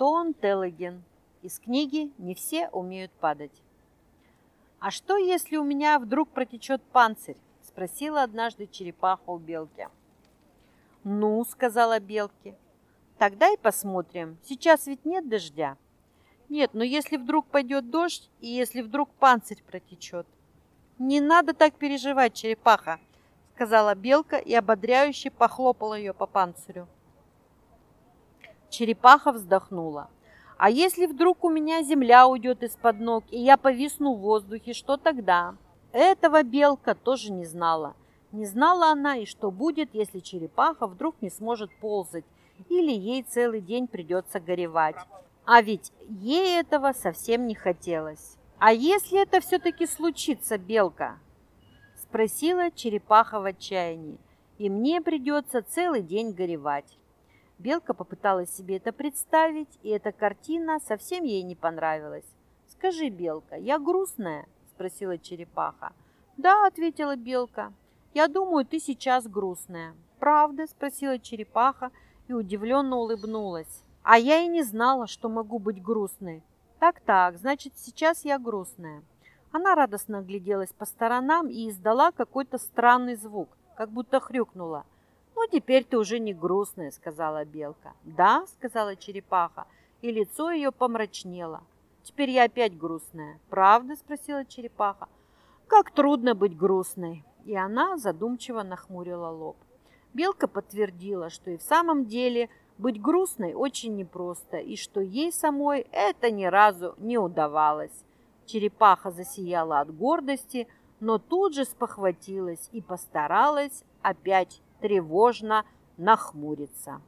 Антон Телеген. Из книги «Не все умеют падать». «А что, если у меня вдруг протечет панцирь?» – спросила однажды черепаха у белки. «Ну», – сказала белки, – «тогда и посмотрим. Сейчас ведь нет дождя». «Нет, но если вдруг пойдет дождь, и если вдруг панцирь протечет?» «Не надо так переживать, черепаха», – сказала белка и ободряюще похлопала ее по панцирю. Черепаха вздохнула. А если вдруг у меня земля уйдет из-под ног, и я повисну в воздухе, что тогда? Этого белка тоже не знала. Не знала она и что будет, если черепаха вдруг не сможет ползать, или ей целый день придется горевать. А ведь ей этого совсем не хотелось. «А если это все-таки случится, белка?» Спросила черепаха в отчаянии. «И мне придется целый день горевать». Белка попыталась себе это представить, и эта картина совсем ей не понравилась. «Скажи, Белка, я грустная?» – спросила черепаха. «Да», – ответила Белка. «Я думаю, ты сейчас грустная». «Правда?» – спросила черепаха и удивленно улыбнулась. «А я и не знала, что могу быть грустной». «Так-так, значит, сейчас я грустная». Она радостно огляделась по сторонам и издала какой-то странный звук, как будто хрюкнула – «Ну, теперь ты уже не грустная», — сказала белка. «Да», — сказала черепаха, и лицо ее помрачнело. «Теперь я опять грустная». «Правда?» — спросила черепаха. «Как трудно быть грустной!» И она задумчиво нахмурила лоб. Белка подтвердила, что и в самом деле быть грустной очень непросто, и что ей самой это ни разу не удавалось. Черепаха засияла от гордости, но тут же спохватилась и постаралась опять тревожно нахмуриться.